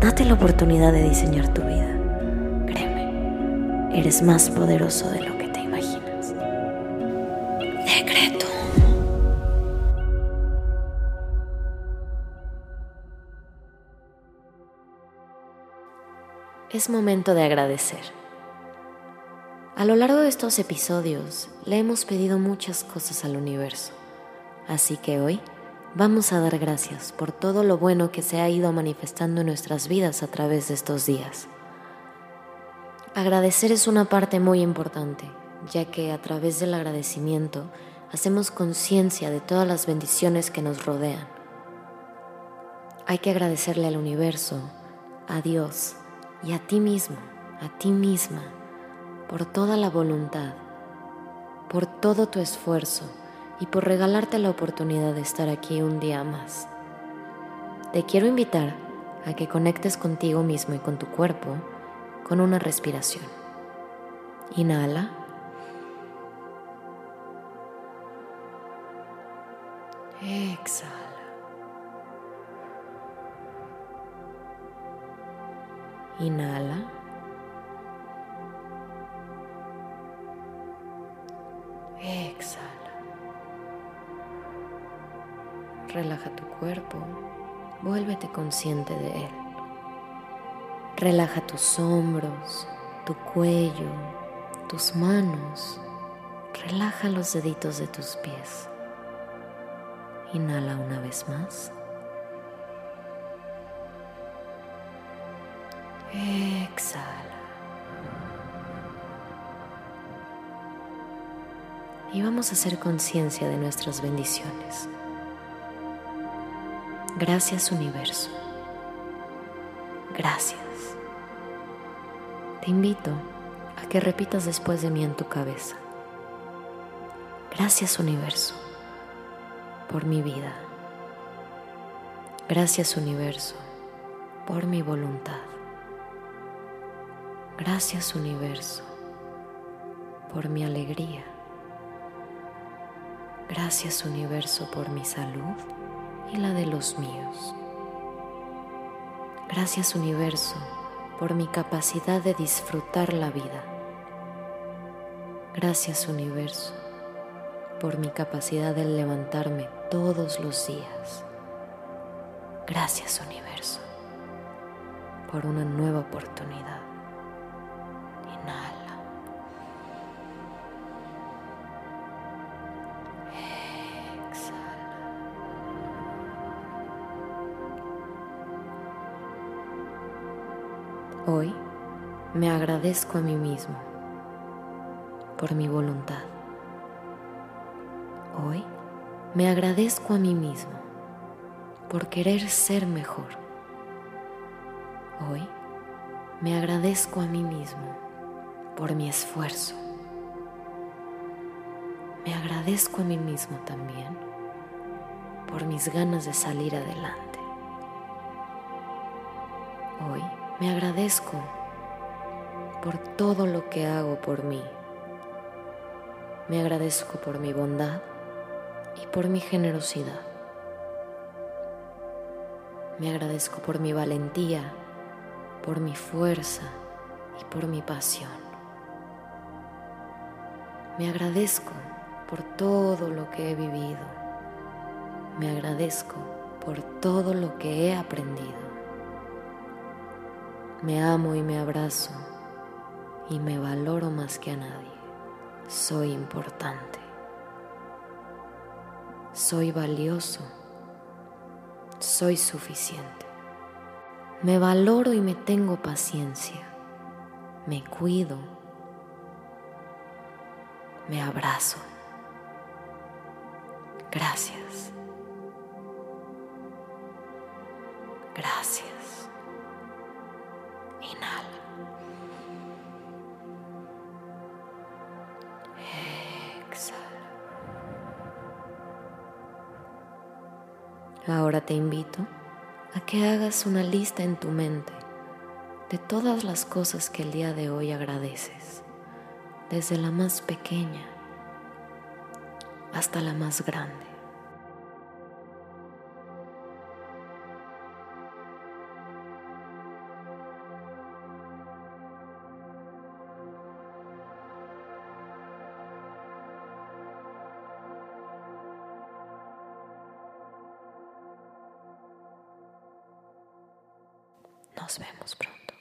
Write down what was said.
Date la oportunidad de diseñar tu vida. Créeme, eres más poderoso de lo que te imaginas. Decreto. Es momento de agradecer. A lo largo de estos episodios le hemos pedido muchas cosas al universo, así que hoy vamos a dar gracias por todo lo bueno que se ha ido manifestando en nuestras vidas a través de estos días. Agradecer es una parte muy importante, ya que a través del agradecimiento hacemos conciencia de todas las bendiciones que nos rodean. Hay que agradecerle al universo, a Dios y a ti mismo, a ti misma, por toda la voluntad, por todo tu esfuerzo y por regalarte la oportunidad de estar aquí un día más. Te quiero invitar a que conectes contigo mismo y con tu cuerpo con una respiración. Inhala. Exhala. Inhala. Relaja tu cuerpo, vuélvete consciente de él. Relaja tus hombros, tu cuello, tus manos. Relaja los deditos de tus pies. Inhala una vez más. Exhala. Y vamos a hacer conciencia de nuestras bendiciones. Gracias universo. Gracias. Te invito a que repitas después de mí en tu cabeza. Gracias universo por mi vida. Gracias universo por mi voluntad. Gracias universo por mi alegría. Gracias universo por mi salud y la de los míos. Gracias universo por mi capacidad de disfrutar la vida. Gracias universo por mi capacidad de levantarme todos los días. Gracias universo por una nueva oportunidad. Inhala. Hoy me agradezco a mí mismo por mi voluntad. Hoy me agradezco a mí mismo por querer ser mejor. Hoy me agradezco a mí mismo por mi esfuerzo. Me agradezco a mí mismo también por mis ganas de salir adelante. Hoy me agradezco por todo lo que hago por mí. Me agradezco por mi bondad y por mi generosidad. Me agradezco por mi valentía, por mi fuerza y por mi pasión. Me agradezco por todo lo que he vivido. Me agradezco por todo lo que he aprendido. Me amo y me abrazo y me valoro más que a nadie. Soy importante. Soy valioso. Soy suficiente. Me valoro y me tengo paciencia. Me cuido. Me abrazo. Gracias. Gracias. Exhala. Ahora te invito a que hagas una lista en tu mente de todas las cosas que el día de hoy agradeces, desde la más pequeña hasta la más grande. Nos vemos pronto.